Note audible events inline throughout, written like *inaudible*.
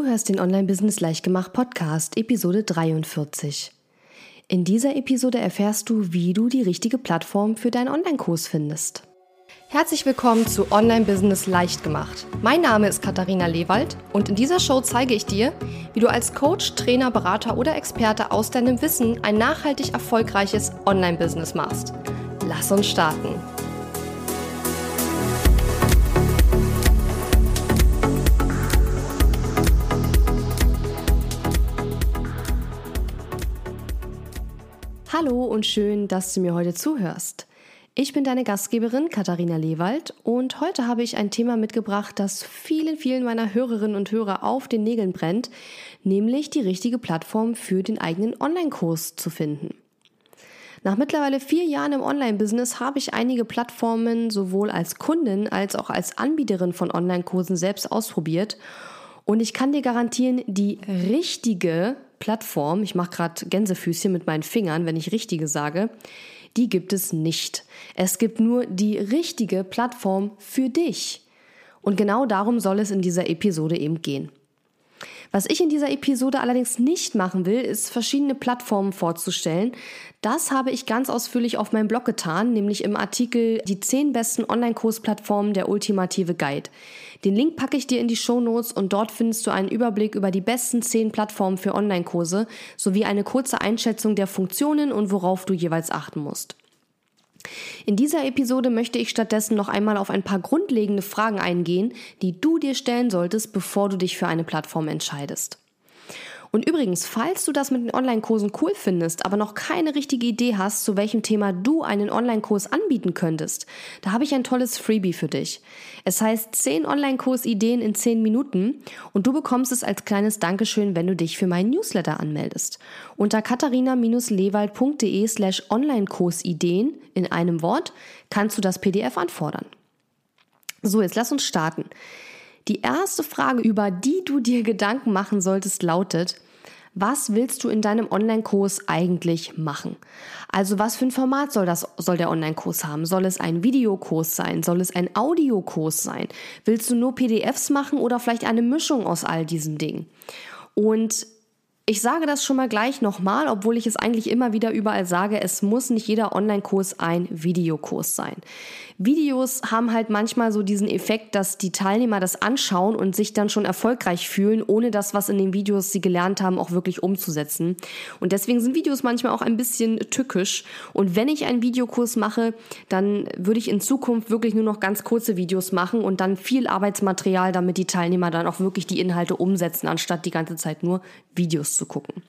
Du hörst den Online-Business Leichtgemacht Podcast, Episode 43. In dieser Episode erfährst du, wie du die richtige Plattform für deinen Online-Kurs findest. Herzlich willkommen zu Online-Business Leichtgemacht. Mein Name ist Katharina Lewald und in dieser Show zeige ich dir, wie du als Coach, Trainer, Berater oder Experte aus deinem Wissen ein nachhaltig erfolgreiches Online-Business machst. Lass uns starten. Hallo und schön, dass du mir heute zuhörst. Ich bin deine Gastgeberin Katharina Lewald und heute habe ich ein Thema mitgebracht, das vielen, vielen meiner Hörerinnen und Hörer auf den Nägeln brennt, nämlich die richtige Plattform für den eigenen Online-Kurs zu finden. Nach mittlerweile vier Jahren im Online-Business habe ich einige Plattformen sowohl als Kundin als auch als Anbieterin von Online-Kursen selbst ausprobiert und ich kann dir garantieren, die richtige Plattform, ich mache gerade Gänsefüßchen mit meinen Fingern, wenn ich richtige sage, die gibt es nicht. Es gibt nur die richtige Plattform für dich. Und genau darum soll es in dieser Episode eben gehen. Was ich in dieser Episode allerdings nicht machen will, ist verschiedene Plattformen vorzustellen. Das habe ich ganz ausführlich auf meinem Blog getan, nämlich im Artikel Die 10 besten Online-Kursplattformen der ultimative Guide. Den Link packe ich dir in die Show Notes und dort findest du einen Überblick über die besten 10 Plattformen für Online-Kurse sowie eine kurze Einschätzung der Funktionen und worauf du jeweils achten musst. In dieser Episode möchte ich stattdessen noch einmal auf ein paar grundlegende Fragen eingehen, die du dir stellen solltest, bevor du dich für eine Plattform entscheidest. Und übrigens, falls du das mit den Online-Kursen cool findest, aber noch keine richtige Idee hast, zu welchem Thema du einen Online-Kurs anbieten könntest, da habe ich ein tolles Freebie für dich. Es heißt 10 Online-Kurs-Ideen in 10 Minuten und du bekommst es als kleines Dankeschön, wenn du dich für meinen Newsletter anmeldest. Unter katharina-lewald.de slash Online-Kurs-Ideen in einem Wort kannst du das PDF anfordern. So, jetzt lass uns starten. Die erste Frage, über die du dir Gedanken machen solltest, lautet, was willst du in deinem Online-Kurs eigentlich machen? Also was für ein Format soll das, soll der Online-Kurs haben? Soll es ein Videokurs sein? Soll es ein Audiokurs sein? Willst du nur PDFs machen oder vielleicht eine Mischung aus all diesen Dingen? Und ich sage das schon mal gleich nochmal, obwohl ich es eigentlich immer wieder überall sage, es muss nicht jeder Online-Kurs ein Videokurs sein. Videos haben halt manchmal so diesen Effekt, dass die Teilnehmer das anschauen und sich dann schon erfolgreich fühlen, ohne das, was in den Videos sie gelernt haben, auch wirklich umzusetzen. Und deswegen sind Videos manchmal auch ein bisschen tückisch. Und wenn ich einen Videokurs mache, dann würde ich in Zukunft wirklich nur noch ganz kurze Videos machen und dann viel Arbeitsmaterial, damit die Teilnehmer dann auch wirklich die Inhalte umsetzen, anstatt die ganze Zeit nur Videos zu gucken.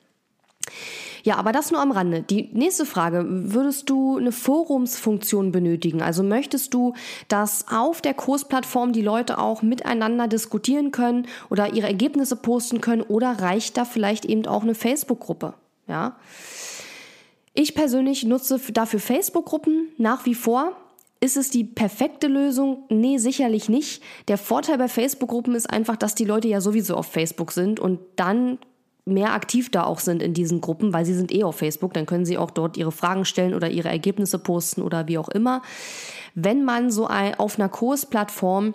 Ja, aber das nur am Rande. Die nächste Frage, würdest du eine Forumsfunktion benötigen? Also möchtest du, dass auf der Kursplattform die Leute auch miteinander diskutieren können oder ihre Ergebnisse posten können oder reicht da vielleicht eben auch eine Facebook-Gruppe? Ja. Ich persönlich nutze dafür Facebook-Gruppen nach wie vor. Ist es die perfekte Lösung? Nee, sicherlich nicht. Der Vorteil bei Facebook-Gruppen ist einfach, dass die Leute ja sowieso auf Facebook sind und dann mehr aktiv da auch sind in diesen Gruppen, weil sie sind eh auf Facebook, dann können sie auch dort ihre Fragen stellen oder ihre Ergebnisse posten oder wie auch immer. Wenn man so auf einer Kursplattform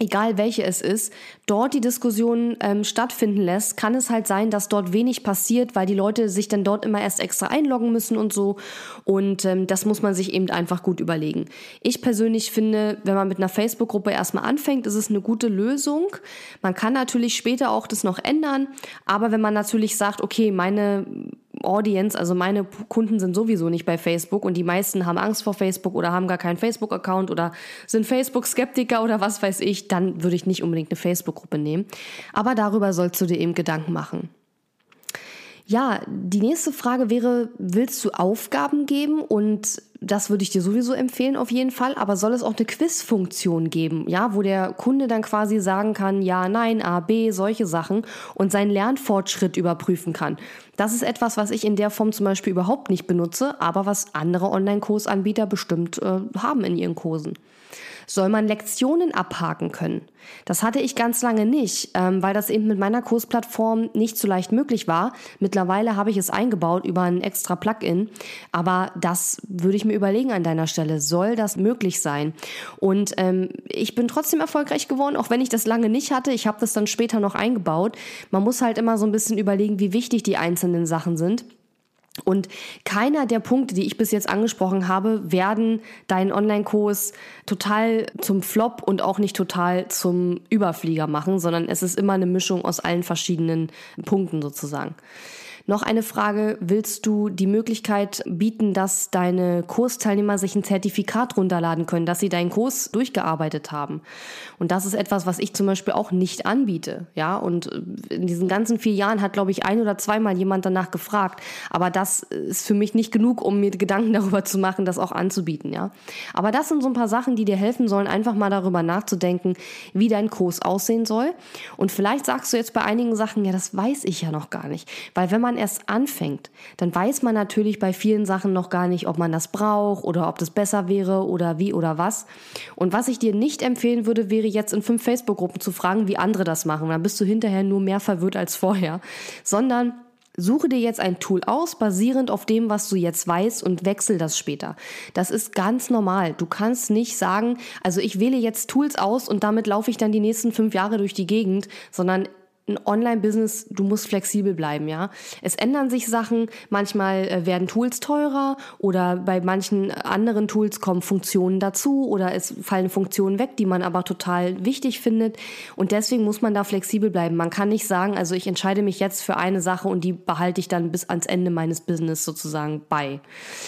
egal welche es ist, dort die Diskussion ähm, stattfinden lässt, kann es halt sein, dass dort wenig passiert, weil die Leute sich dann dort immer erst extra einloggen müssen und so. Und ähm, das muss man sich eben einfach gut überlegen. Ich persönlich finde, wenn man mit einer Facebook-Gruppe erstmal anfängt, ist es eine gute Lösung. Man kann natürlich später auch das noch ändern, aber wenn man natürlich sagt, okay, meine Audience, also meine Kunden sind sowieso nicht bei Facebook und die meisten haben Angst vor Facebook oder haben gar keinen Facebook-Account oder sind Facebook-Skeptiker oder was weiß ich, dann würde ich nicht unbedingt eine Facebook-Gruppe nehmen. Aber darüber sollst du dir eben Gedanken machen. Ja, die nächste Frage wäre, willst du Aufgaben geben? Und das würde ich dir sowieso empfehlen auf jeden Fall. Aber soll es auch eine Quiz-Funktion geben, ja, wo der Kunde dann quasi sagen kann, ja, nein, A, B, solche Sachen und seinen Lernfortschritt überprüfen kann. Das ist etwas, was ich in der Form zum Beispiel überhaupt nicht benutze, aber was andere Online-Kursanbieter bestimmt äh, haben in ihren Kursen soll man Lektionen abhaken können. Das hatte ich ganz lange nicht, ähm, weil das eben mit meiner Kursplattform nicht so leicht möglich war. Mittlerweile habe ich es eingebaut über ein extra Plugin, aber das würde ich mir überlegen an deiner Stelle, soll das möglich sein? Und ähm, ich bin trotzdem erfolgreich geworden, auch wenn ich das lange nicht hatte. Ich habe das dann später noch eingebaut. Man muss halt immer so ein bisschen überlegen, wie wichtig die einzelnen Sachen sind. Und keiner der Punkte, die ich bis jetzt angesprochen habe, werden deinen Online-Kurs total zum Flop und auch nicht total zum Überflieger machen, sondern es ist immer eine Mischung aus allen verschiedenen Punkten sozusagen. Noch eine Frage, willst du die Möglichkeit bieten, dass deine Kursteilnehmer sich ein Zertifikat runterladen können, dass sie deinen Kurs durchgearbeitet haben? Und das ist etwas, was ich zum Beispiel auch nicht anbiete. Ja, und in diesen ganzen vier Jahren hat, glaube ich, ein oder zweimal jemand danach gefragt. Aber das ist für mich nicht genug, um mir Gedanken *laughs* darüber zu machen, das auch anzubieten. Ja, aber das sind so ein paar Sachen, die dir helfen sollen, einfach mal darüber nachzudenken, wie dein Kurs aussehen soll. Und vielleicht sagst du jetzt bei einigen Sachen, ja, das weiß ich ja noch gar nicht. Weil wenn man erst anfängt, dann weiß man natürlich bei vielen Sachen noch gar nicht, ob man das braucht oder ob das besser wäre oder wie oder was. Und was ich dir nicht empfehlen würde, wäre jetzt in fünf Facebook-Gruppen zu fragen, wie andere das machen. Dann bist du hinterher nur mehr verwirrt als vorher. Sondern Suche dir jetzt ein Tool aus, basierend auf dem, was du jetzt weißt und wechsel das später. Das ist ganz normal. Du kannst nicht sagen, also ich wähle jetzt Tools aus und damit laufe ich dann die nächsten fünf Jahre durch die Gegend, sondern ein Online-Business, du musst flexibel bleiben, ja. Es ändern sich Sachen, manchmal äh, werden Tools teurer oder bei manchen anderen Tools kommen Funktionen dazu oder es fallen Funktionen weg, die man aber total wichtig findet und deswegen muss man da flexibel bleiben. Man kann nicht sagen, also ich entscheide mich jetzt für eine Sache und die behalte ich dann bis ans Ende meines Business sozusagen bei,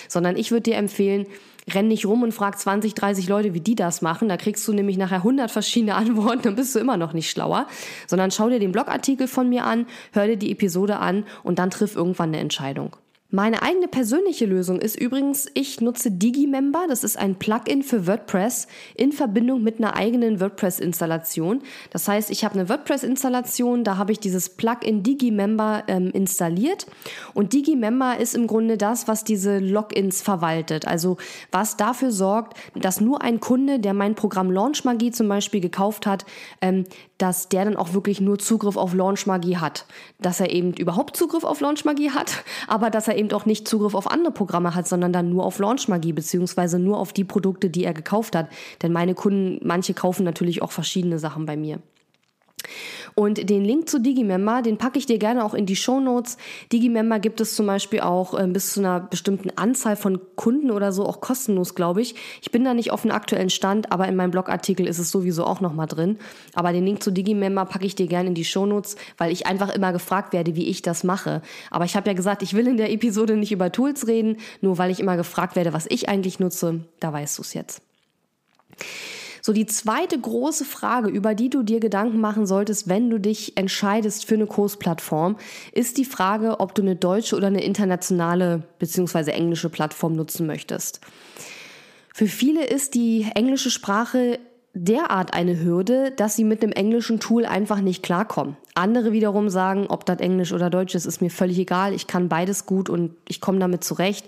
sondern ich würde dir empfehlen, renn nicht rum und frag 20, 30 Leute, wie die das machen. Da kriegst du nämlich nachher 100 verschiedene *laughs* Antworten, dann bist du immer noch nicht schlauer. Sondern schau dir den Blogartikel von mir an, hör dir die Episode an und dann triff irgendwann eine Entscheidung. Meine eigene persönliche Lösung ist übrigens, ich nutze Digimember. Das ist ein Plugin für WordPress in Verbindung mit einer eigenen WordPress-Installation. Das heißt, ich habe eine WordPress-Installation, da habe ich dieses Plugin Digimember ähm, installiert. Und Digimember ist im Grunde das, was diese Logins verwaltet. Also was dafür sorgt, dass nur ein Kunde, der mein Programm Launch Magie zum Beispiel gekauft hat, ähm, dass der dann auch wirklich nur Zugriff auf Launch Magie hat. Dass er eben überhaupt Zugriff auf Launch Magie hat, aber dass er eben auch nicht Zugriff auf andere Programme hat, sondern dann nur auf Launch Magie, beziehungsweise nur auf die Produkte, die er gekauft hat. Denn meine Kunden, manche kaufen natürlich auch verschiedene Sachen bei mir. Und den Link zu Digimember, den packe ich dir gerne auch in die Show Notes. Digimember gibt es zum Beispiel auch äh, bis zu einer bestimmten Anzahl von Kunden oder so auch kostenlos, glaube ich. Ich bin da nicht auf dem aktuellen Stand, aber in meinem Blogartikel ist es sowieso auch nochmal drin. Aber den Link zu Digimember packe ich dir gerne in die Show Notes, weil ich einfach immer gefragt werde, wie ich das mache. Aber ich habe ja gesagt, ich will in der Episode nicht über Tools reden, nur weil ich immer gefragt werde, was ich eigentlich nutze. Da weißt du es jetzt. So, die zweite große Frage, über die du dir Gedanken machen solltest, wenn du dich entscheidest für eine Kursplattform, ist die Frage, ob du eine deutsche oder eine internationale bzw. englische Plattform nutzen möchtest. Für viele ist die englische Sprache derart eine Hürde, dass sie mit dem englischen Tool einfach nicht klarkommen. Andere wiederum sagen, ob das Englisch oder Deutsch ist, ist mir völlig egal. Ich kann beides gut und ich komme damit zurecht.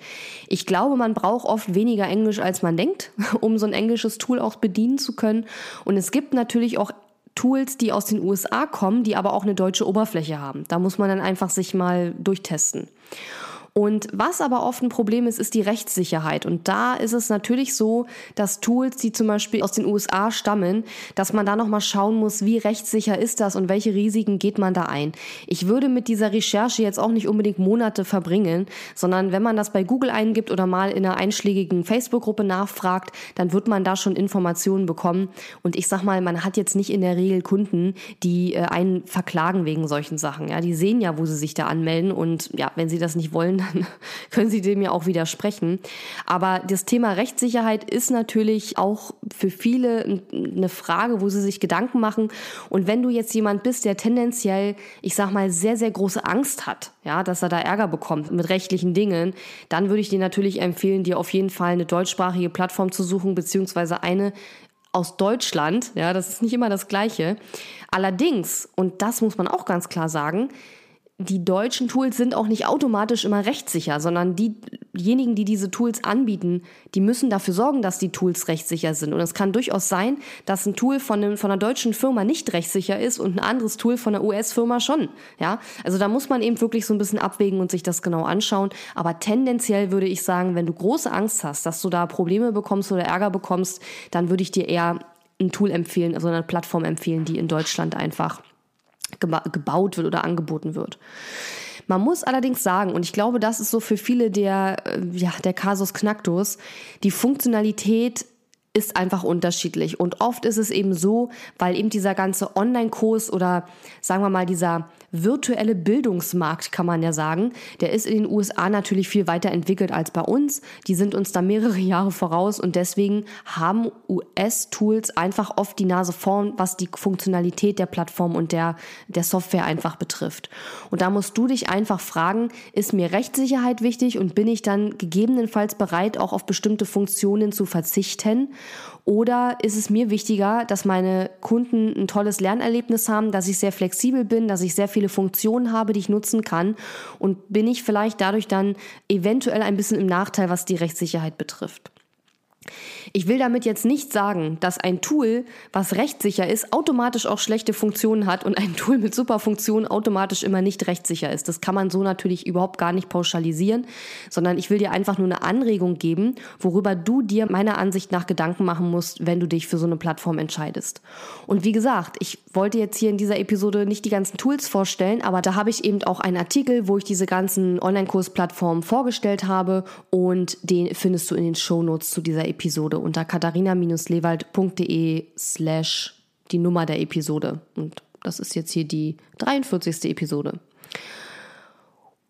Ich glaube, man braucht oft weniger Englisch, als man denkt, *laughs* um so ein englisches Tool auch bedienen zu können. Und es gibt natürlich auch Tools, die aus den USA kommen, die aber auch eine deutsche Oberfläche haben. Da muss man dann einfach sich mal durchtesten. Und was aber oft ein Problem ist, ist die Rechtssicherheit. Und da ist es natürlich so, dass Tools, die zum Beispiel aus den USA stammen, dass man da nochmal schauen muss, wie rechtssicher ist das und welche Risiken geht man da ein. Ich würde mit dieser Recherche jetzt auch nicht unbedingt Monate verbringen, sondern wenn man das bei Google eingibt oder mal in einer einschlägigen Facebook-Gruppe nachfragt, dann wird man da schon Informationen bekommen. Und ich sag mal, man hat jetzt nicht in der Regel Kunden, die äh, einen verklagen wegen solchen Sachen. Ja, die sehen ja, wo sie sich da anmelden und ja, wenn sie das nicht wollen, dann *laughs* können Sie dem ja auch widersprechen. Aber das Thema Rechtssicherheit ist natürlich auch für viele eine Frage, wo sie sich Gedanken machen. Und wenn du jetzt jemand bist, der tendenziell, ich sag mal, sehr, sehr große Angst hat, ja, dass er da Ärger bekommt mit rechtlichen Dingen, dann würde ich dir natürlich empfehlen, dir auf jeden Fall eine deutschsprachige Plattform zu suchen, beziehungsweise eine, aus Deutschland. Ja, das ist nicht immer das Gleiche. Allerdings, und das muss man auch ganz klar sagen, die deutschen Tools sind auch nicht automatisch immer rechtssicher, sondern die diejenigen, die diese Tools anbieten, die müssen dafür sorgen, dass die Tools rechtssicher sind. Und es kann durchaus sein, dass ein Tool von, einem, von einer deutschen Firma nicht rechtssicher ist und ein anderes Tool von einer US-Firma schon. Ja, also da muss man eben wirklich so ein bisschen abwägen und sich das genau anschauen. Aber tendenziell würde ich sagen, wenn du große Angst hast, dass du da Probleme bekommst oder Ärger bekommst, dann würde ich dir eher ein Tool empfehlen, also eine Plattform empfehlen, die in Deutschland einfach gebaut wird oder angeboten wird. Man muss allerdings sagen, und ich glaube, das ist so für viele der, äh, ja, der Kasus Knacktus, die Funktionalität ist einfach unterschiedlich. Und oft ist es eben so, weil eben dieser ganze Online-Kurs oder sagen wir mal dieser virtuelle Bildungsmarkt, kann man ja sagen, der ist in den USA natürlich viel weiter entwickelt als bei uns. Die sind uns da mehrere *laughs* Jahre voraus und deswegen haben US-Tools einfach oft die Nase vorn, was die Funktionalität der Plattform und der, der Software einfach betrifft. Und da musst du dich einfach fragen, ist mir Rechtssicherheit wichtig und bin ich dann gegebenenfalls bereit, auch auf bestimmte Funktionen zu verzichten? Oder ist es mir wichtiger, dass meine Kunden ein tolles Lernerlebnis haben, dass ich sehr flexibel bin, dass ich sehr viele Funktionen habe, die ich nutzen kann? Und bin ich vielleicht dadurch dann eventuell ein bisschen im Nachteil, was die Rechtssicherheit betrifft? Ich will damit jetzt nicht sagen, dass ein Tool, was rechtssicher ist, automatisch auch schlechte Funktionen hat und ein *laughs* Tool mit super Funktionen automatisch immer nicht rechtssicher ist. Das kann man so natürlich überhaupt gar nicht pauschalisieren, sondern ich will dir einfach nur eine Anregung geben, worüber du dir meiner Ansicht nach Gedanken machen musst, wenn du dich für so eine Plattform entscheidest. Und wie gesagt, ich wollte jetzt hier in dieser Episode nicht die ganzen Tools vorstellen, aber da habe ich eben auch einen Artikel, wo ich diese ganzen Online-Kursplattformen vorgestellt habe und den findest du in den Shownotes zu dieser Episode unter katharina-lewald.de slash die Nummer der Episode. Und das ist jetzt hier die 43. Episode.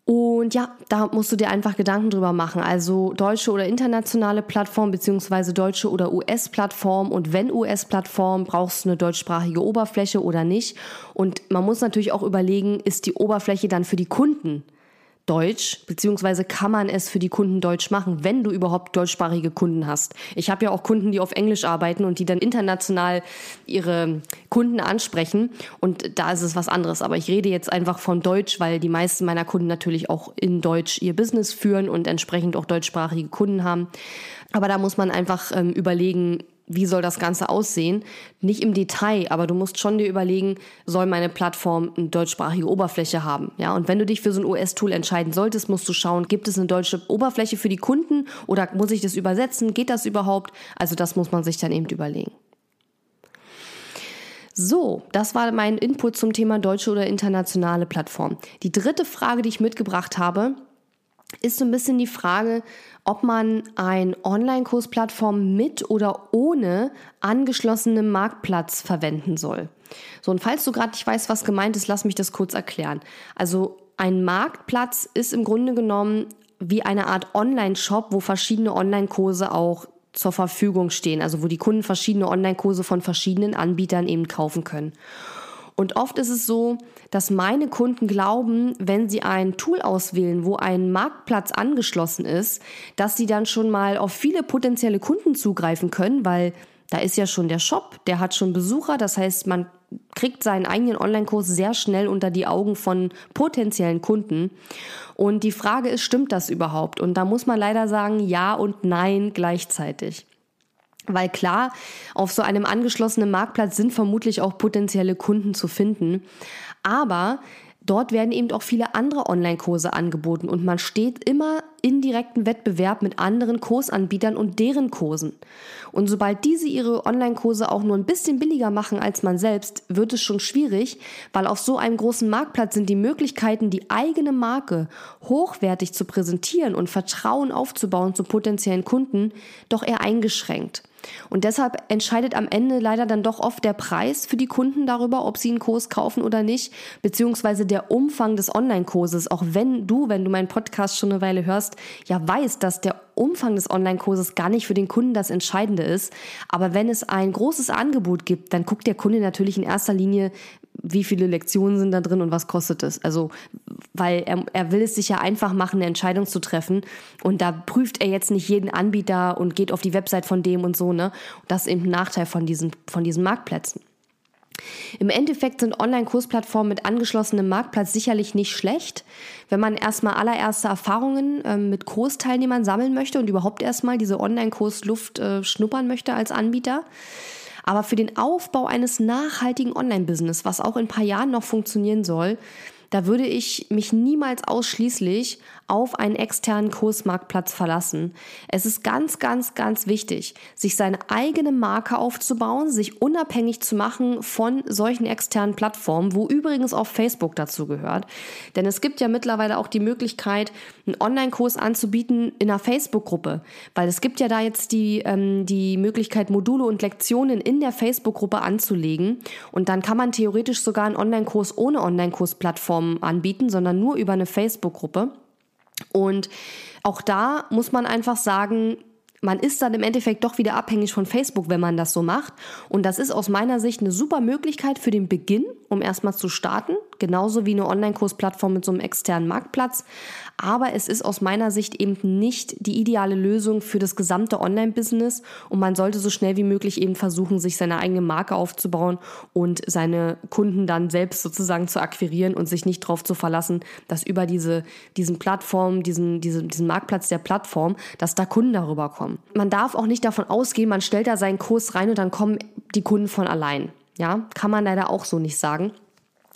Und ja, da musst du dir einfach Gedanken drüber machen. Also deutsche oder internationale Plattform beziehungsweise deutsche oder US-Plattform. Und wenn US-Plattform, brauchst du eine deutschsprachige Oberfläche oder nicht. Und man muss natürlich auch überlegen, ist die Oberfläche dann für die Kunden Deutsch, beziehungsweise kann man es für die Kunden Deutsch machen, wenn du überhaupt deutschsprachige Kunden hast. Ich habe ja auch Kunden, die auf Englisch arbeiten und die dann international ihre Kunden ansprechen und da ist es was anderes. Aber ich rede jetzt einfach von Deutsch, weil die meisten meiner Kunden natürlich auch in Deutsch ihr Business führen und entsprechend auch deutschsprachige Kunden haben. Aber da muss man einfach ähm, überlegen, wie soll das Ganze aussehen? Nicht im Detail, aber du musst schon dir überlegen, soll meine Plattform eine deutschsprachige Oberfläche haben? Ja, und wenn du dich für so ein US-Tool entscheiden solltest, musst du schauen, gibt es eine deutsche Oberfläche für die Kunden oder muss ich das übersetzen? Geht das überhaupt? Also das muss man sich dann eben überlegen. So, das war mein Input zum Thema deutsche oder internationale Plattform. Die dritte Frage, die ich mitgebracht habe, ist so ein bisschen die Frage, ob man ein Online-Kursplattform mit oder ohne angeschlossenen Marktplatz verwenden soll. So, und falls du gerade nicht weißt, was gemeint ist, lass mich das kurz erklären. Also ein Marktplatz ist im Grunde genommen wie eine Art Online-Shop, wo verschiedene Online-Kurse auch zur Verfügung stehen, also wo die Kunden verschiedene Online-Kurse von verschiedenen Anbietern eben kaufen können. Und oft ist es so, dass meine Kunden glauben, wenn sie ein Tool auswählen, wo ein Marktplatz angeschlossen ist, dass sie dann schon mal auf viele potenzielle Kunden zugreifen können, weil da ist ja schon der Shop, der hat schon Besucher, das heißt, man kriegt seinen eigenen Online-Kurs sehr schnell unter die Augen von potenziellen Kunden. Und die Frage ist, stimmt das überhaupt? Und da muss man leider sagen, ja und nein gleichzeitig. Weil klar, auf so einem angeschlossenen Marktplatz sind vermutlich auch potenzielle Kunden zu finden. Aber dort werden eben auch viele andere Online-Kurse angeboten und man steht immer in direkten Wettbewerb mit anderen Kursanbietern und deren Kursen. Und sobald diese ihre Online-Kurse auch nur ein bisschen billiger machen als man selbst, wird es schon schwierig, weil auf so einem großen Marktplatz sind die Möglichkeiten, die eigene Marke hochwertig zu präsentieren und Vertrauen aufzubauen zu potenziellen Kunden, doch eher eingeschränkt. Und deshalb entscheidet am Ende leider dann doch oft der Preis für die Kunden darüber, ob sie einen Kurs kaufen oder nicht, beziehungsweise der Umfang des Online-Kurses. Auch wenn du, wenn du meinen Podcast schon eine Weile hörst, ja weißt, dass der Umfang des Online-Kurses gar nicht für den Kunden das Entscheidende ist. Aber wenn es ein großes Angebot gibt, dann guckt der Kunde natürlich in erster Linie, wie viele Lektionen sind da drin und was kostet es. Also, weil er, er will es sich ja einfach machen, eine Entscheidung zu treffen. Und da prüft er jetzt nicht jeden Anbieter und geht auf die Website von dem und so, ne? Das ist eben ein Nachteil von diesen, von diesen Marktplätzen. Im Endeffekt sind Online-Kursplattformen mit angeschlossenem Marktplatz sicherlich nicht schlecht, wenn man erstmal allererste Erfahrungen äh, mit Kursteilnehmern sammeln möchte und überhaupt erstmal diese Online-Kursluft äh, schnuppern möchte als Anbieter. Aber für den Aufbau eines nachhaltigen Online-Business, was auch in ein paar Jahren noch funktionieren soll, da würde ich mich niemals ausschließlich auf einen externen Kursmarktplatz verlassen. Es ist ganz, ganz, ganz wichtig, sich seine eigene Marke aufzubauen, sich unabhängig zu machen von solchen externen Plattformen, wo übrigens auch Facebook dazu gehört. Denn es gibt ja mittlerweile auch die Möglichkeit, einen Online-Kurs anzubieten in einer Facebook-Gruppe, weil es gibt ja da jetzt die, ähm, die Möglichkeit, Module und Lektionen in der Facebook-Gruppe anzulegen und dann kann man theoretisch sogar einen Online-Kurs ohne Online-Kurs-Plattform anbieten, sondern nur über eine Facebook-Gruppe. Und auch da muss man einfach sagen, man ist dann im Endeffekt doch wieder abhängig von Facebook, wenn man das so macht. Und das ist aus meiner Sicht eine super Möglichkeit für den Beginn, um erstmal zu starten. Genauso wie eine Online-Kursplattform mit so einem externen Marktplatz. Aber es ist aus meiner Sicht eben nicht die ideale Lösung für das gesamte Online-Business. Und man sollte so schnell wie möglich eben versuchen, sich seine eigene Marke aufzubauen und seine Kunden dann selbst sozusagen zu akquirieren und sich nicht darauf zu verlassen, dass über diese, diesen Plattform, diesen, diesen, diesen Marktplatz der Plattform, dass da Kunden darüber kommen. Man darf auch nicht davon ausgehen, man stellt da seinen Kurs rein und dann kommen die Kunden von allein. Ja, kann man leider auch so nicht sagen.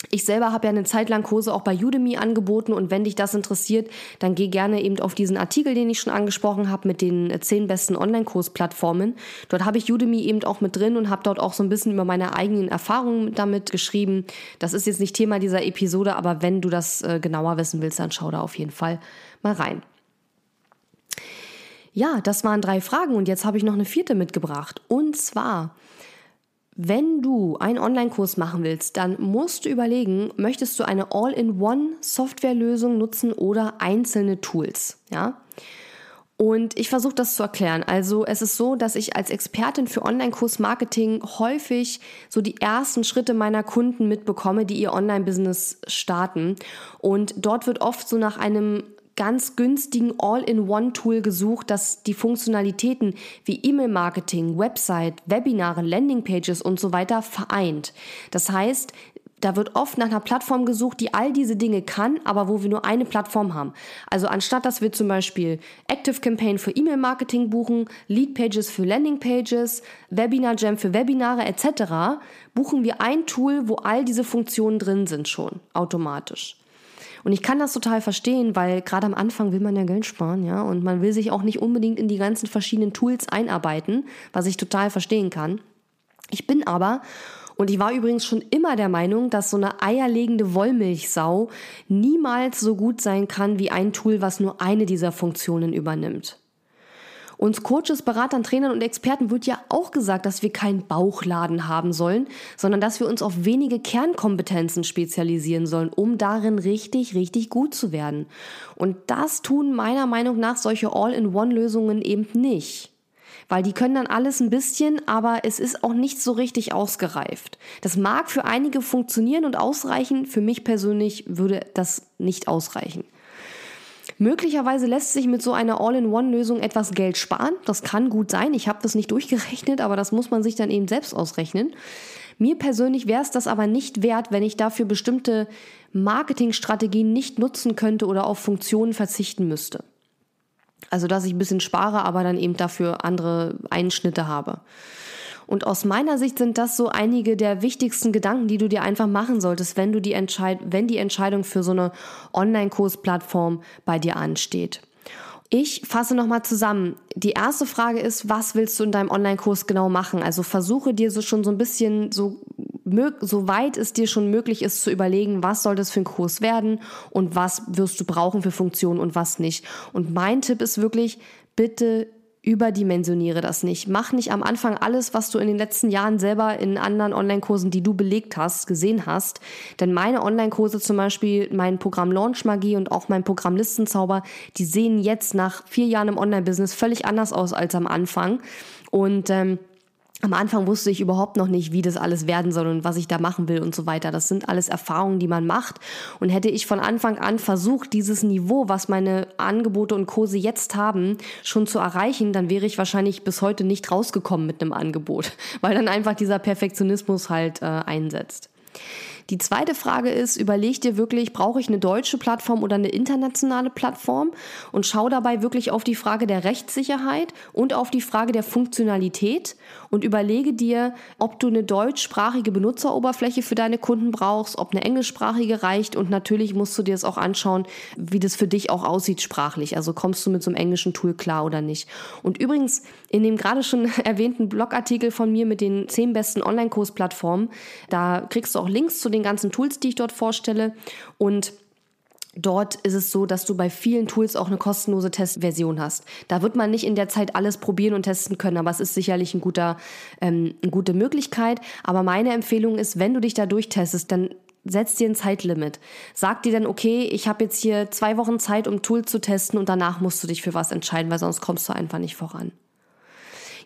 Ich selber habe ja eine Zeit lang Kurse auch bei Udemy angeboten und wenn dich das interessiert, dann geh gerne eben auf diesen Artikel, den ich schon angesprochen habe mit den äh, zehn besten Online-Kursplattformen. Dort habe ich Udemy eben auch mit drin und habe dort auch so ein bisschen über meine eigenen Erfahrungen damit geschrieben. Das ist jetzt nicht Thema dieser Episode, aber wenn du das äh, genauer wissen willst, dann schau da auf jeden Fall mal rein. Ja, das waren drei Fragen und jetzt habe ich noch eine vierte mitgebracht. Und zwar, wenn du einen Online-Kurs machen willst, dann musst du überlegen, möchtest du eine All-in-One-Softwarelösung nutzen oder einzelne Tools, ja? Und ich versuche das zu erklären. Also es ist so, dass ich als Expertin für Online-Kurs-Marketing häufig so die ersten Schritte meiner Kunden mitbekomme, die ihr Online-Business starten. Und dort wird oft so nach einem ganz günstigen All-in-One-Tool gesucht, das die Funktionalitäten wie E-Mail-Marketing, Website, Webinare, Landingpages und so weiter vereint. Das heißt, da wird oft nach einer Plattform gesucht, die all diese Dinge kann, aber wo wir nur eine Plattform haben. Also anstatt dass wir zum Beispiel Active Campaign für E-Mail-Marketing buchen, Lead Pages für Landing-Pages, Webinar Jam für Webinare etc., buchen wir ein Tool, wo all diese Funktionen drin sind schon automatisch. Und ich kann das total verstehen, weil gerade am Anfang will man ja Geld sparen, ja, und man will sich auch nicht unbedingt in die ganzen verschiedenen Tools einarbeiten, was ich total verstehen kann. Ich bin aber und ich war übrigens schon immer der Meinung, dass so eine eierlegende Wollmilchsau niemals so gut sein kann wie ein Tool, was nur eine dieser Funktionen übernimmt. Uns Coaches, Beratern, Trainern und Experten wird ja auch gesagt, dass wir keinen Bauchladen haben sollen, sondern dass wir uns auf wenige Kernkompetenzen spezialisieren sollen, um darin richtig, richtig gut zu werden. Und das tun meiner Meinung nach solche All-in-One-Lösungen eben nicht weil die können dann alles ein bisschen, aber es ist auch nicht so richtig ausgereift. Das mag für einige funktionieren und ausreichen, für mich persönlich würde das nicht ausreichen. Möglicherweise lässt sich mit so einer All-in-One-Lösung etwas Geld sparen. Das kann gut sein. Ich habe das nicht *laughs* durchgerechnet, aber das muss man sich dann eben selbst ausrechnen. Mir persönlich wäre es das aber nicht wert, wenn ich dafür bestimmte Marketingstrategien nicht nutzen könnte oder auf Funktionen verzichten müsste. Also dass ich ein bisschen spare, aber dann eben dafür andere Einschnitte habe. Und aus meiner Sicht sind das so einige der wichtigsten Gedanken, die du dir einfach machen solltest, wenn du die Entscheid wenn die Entscheidung für so eine Online-Kursplattform bei dir ansteht. Ich fasse nochmal zusammen. Die erste Frage ist, was willst du in deinem Online-Kurs genau machen? Also versuche dir so schon so ein bisschen so so weit es dir schon möglich ist, zu überlegen, was soll das für ein Kurs werden und was wirst du brauchen für Funktionen und was nicht. Und mein Tipp ist wirklich, bitte überdimensioniere das nicht. Mach nicht am Anfang alles, was du in den letzten Jahren selber in anderen Online-Kursen, die du belegt hast, gesehen hast. Denn meine Online-Kurse zum Beispiel, mein Programm Launch Magie und auch mein Programm Listenzauber, die sehen jetzt nach vier Jahren im Online-Business völlig anders aus als am Anfang. Und ähm, am Anfang wusste ich überhaupt noch nicht, wie das alles werden soll und was ich da machen will und so weiter. Das sind alles Erfahrungen, die man macht. Und hätte ich von Anfang an versucht, dieses Niveau, was meine Angebote und Kurse jetzt haben, schon zu erreichen, dann wäre ich wahrscheinlich bis heute nicht rausgekommen mit einem Angebot, *laughs* weil dann einfach dieser Perfektionismus halt äh, einsetzt. Die zweite Frage ist, überleg dir wirklich, brauche ich eine deutsche Plattform oder eine internationale Plattform und schau dabei wirklich auf die Frage der Rechtssicherheit und auf die Frage der Funktionalität und überlege dir, ob du eine deutschsprachige Benutzeroberfläche für deine Kunden brauchst, ob eine englischsprachige reicht und natürlich musst du dir das auch anschauen, wie das für dich auch aussieht sprachlich. Also kommst du mit so einem englischen Tool klar oder nicht. Und übrigens, in dem gerade schon *laughs* erwähnten Blogartikel von mir mit den zehn besten Online-Kursplattformen, da kriegst du auch Links zu den ganzen Tools, die ich dort vorstelle. Und Dort ist es so, dass du bei vielen Tools auch eine kostenlose Testversion hast. Da wird man nicht in der Zeit alles probieren und testen können, aber es ist sicherlich ein guter, ähm, eine gute Möglichkeit. Aber meine Empfehlung ist, wenn du dich da durchtestest, dann setz dir ein Zeitlimit. Sag dir dann, okay, ich habe jetzt hier zwei Wochen Zeit, um Tool zu testen und danach musst du dich für was entscheiden, weil sonst kommst du einfach nicht voran.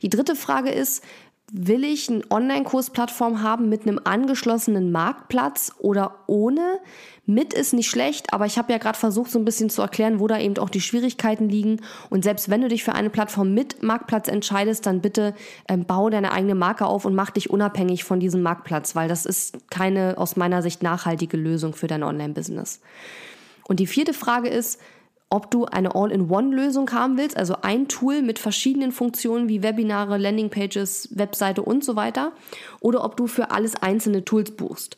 Die dritte Frage ist, Will ich eine Online-Kursplattform haben mit einem angeschlossenen Marktplatz oder ohne? Mit ist nicht schlecht, aber ich habe ja gerade versucht, so ein bisschen zu erklären, wo da eben auch die Schwierigkeiten liegen. Und selbst wenn du dich für eine Plattform mit Marktplatz entscheidest, dann bitte ähm, bau deine eigene Marke auf und mach dich unabhängig von diesem Marktplatz, weil das ist keine aus meiner Sicht nachhaltige Lösung für dein Online-Business. Und die vierte Frage ist, ob du eine All-in-One-Lösung haben willst, also ein Tool mit verschiedenen Funktionen wie Webinare, Landingpages, Webseite und so weiter, oder ob du für alles einzelne Tools buchst.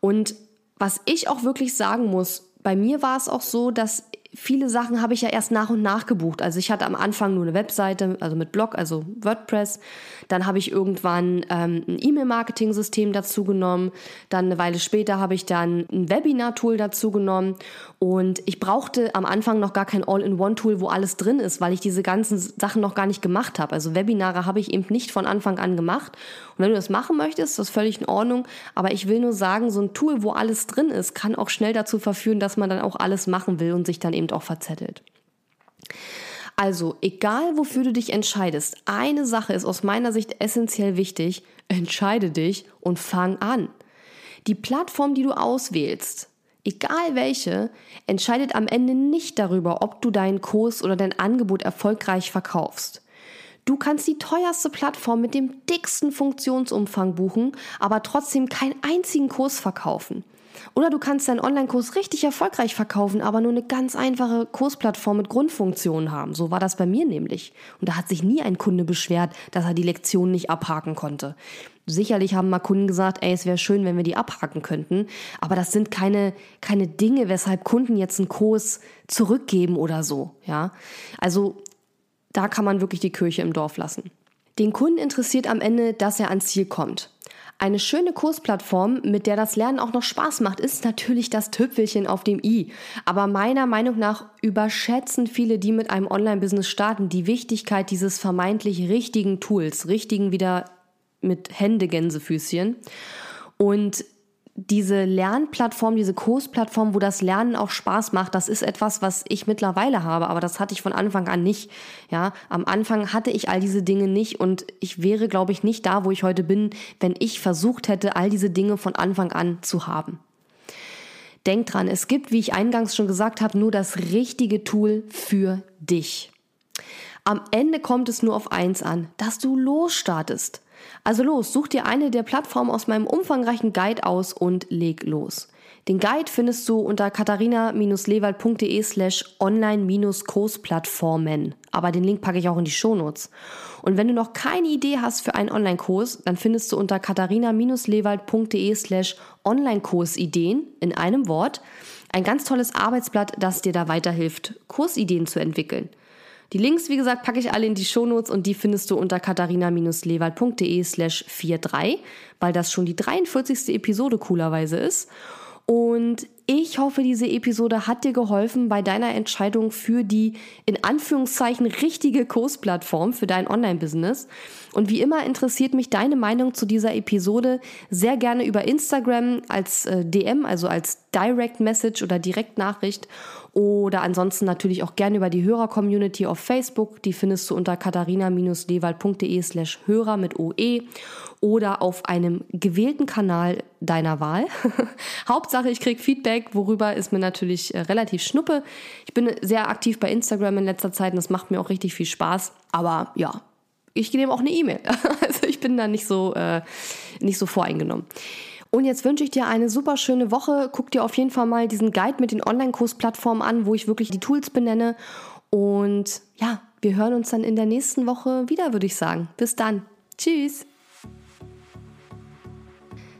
Und was ich auch wirklich sagen muss, bei mir war es auch so, dass viele Sachen habe ich ja erst nach und nach gebucht. Also ich hatte am Anfang nur eine Webseite, also mit Blog, also WordPress. Dann habe ich irgendwann ähm, ein E-Mail-Marketing-System dazu genommen. Dann eine Weile später habe ich dann ein Webinar-Tool dazu genommen. Und ich brauchte am Anfang noch gar kein All-in-One-Tool, wo alles drin ist, weil ich diese ganzen Sachen noch gar nicht gemacht habe. Also Webinare habe ich eben nicht von Anfang an gemacht. Und wenn du das machen möchtest, ist das völlig in Ordnung. Aber ich will nur sagen, so ein Tool, wo alles drin ist, kann auch schnell dazu verführen, dass man dann auch alles machen will und sich dann eben auch verzettelt. Also, egal wofür du dich entscheidest, eine Sache ist aus meiner Sicht essentiell wichtig. Entscheide dich und fang an. Die Plattform, die du auswählst, egal welche, entscheidet am Ende nicht darüber, ob du deinen Kurs oder dein Angebot erfolgreich verkaufst. Du kannst die teuerste Plattform mit dem dicksten Funktionsumfang buchen, aber trotzdem keinen einzigen Kurs verkaufen. Oder du kannst deinen Online-Kurs richtig erfolgreich verkaufen, aber nur eine ganz einfache Kursplattform mit Grundfunktionen haben. So war das bei mir nämlich. Und da hat sich nie ein Kunde beschwert, dass er die Lektion nicht abhaken konnte. Sicherlich haben mal Kunden gesagt, ey, es wäre schön, wenn wir die abhaken könnten. Aber das sind keine, keine Dinge, weshalb Kunden jetzt einen Kurs zurückgeben oder so. Ja, also da kann man wirklich die Kirche im Dorf lassen. Den Kunden interessiert am Ende, dass er ans Ziel kommt. Eine schöne Kursplattform, mit der das Lernen auch noch Spaß macht, ist natürlich das Tüpfelchen auf dem i. Aber meiner Meinung nach überschätzen viele, die mit einem Online-Business starten, die Wichtigkeit dieses vermeintlich richtigen Tools, richtigen wieder mit Hände Gänsefüßchen. Und diese Lernplattform, diese Kursplattform, wo das Lernen auch Spaß macht, das ist etwas, was ich mittlerweile habe, aber das hatte ich von Anfang an nicht. Ja, am Anfang hatte ich all diese Dinge nicht und ich wäre, glaube ich, nicht da, wo ich heute bin, wenn ich versucht hätte, all diese Dinge von Anfang an zu haben. Denk dran, es gibt, wie ich eingangs schon gesagt habe, nur das richtige Tool für dich. Am Ende kommt es nur auf eins an, dass du losstartest. Also los, such dir eine der Plattformen aus meinem umfangreichen Guide aus und leg los. Den Guide findest du unter katharina-lewald.de slash online-kursplattformen. Aber den Link packe ich auch in die Shownotes. Und wenn du noch keine Idee hast für einen Online-Kurs, dann findest du unter katharina-lewald.de slash Online-Kursideen in einem Wort ein ganz tolles Arbeitsblatt, das dir da weiterhilft, Kursideen zu entwickeln. Die Links, wie gesagt, packe ich alle in die Shownotes und die findest du unter katharina-lewald.de slash 43, weil das schon die 43. Episode coolerweise ist. Und Ich hoffe, diese Episode hat dir geholfen bei deiner Entscheidung für die in Anführungszeichen richtige Kursplattform für dein Online-Business. Und wie immer interessiert mich deine Meinung zu dieser Episode sehr gerne über Instagram als äh, DM, also als Direct Message oder Direktnachricht oder ansonsten natürlich auch gerne über die Hörer-Community auf Facebook. Die findest du unter katharina-lewald.de slash Hörer mit OE oder auf einem gewählten Kanal deiner Wahl. *laughs* Hauptsache, ich kriege Feedback, worüber ist mir natürlich äh, relativ schnuppe. Ich bin sehr aktiv bei Instagram in letzter Zeit und das macht mir auch richtig viel Spaß. Aber ja, ich nehme auch eine E-Mail. *laughs* Also ich bin da nicht so, äh, nicht so voreingenommen. Und jetzt wünsche ich dir eine super schöne Woche. Guck dir auf jeden Fall mal diesen Guide mit den Online-Kursplattformen an, wo ich wirklich die Tools benenne. Und ja, wir hören uns dann in der nächsten Woche wieder, würde ich sagen. Bis dann. Tschüss.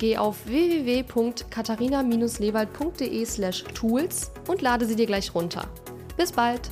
geh auf www.katharina-lewald.de/tools und lade sie dir gleich runter. Bis bald!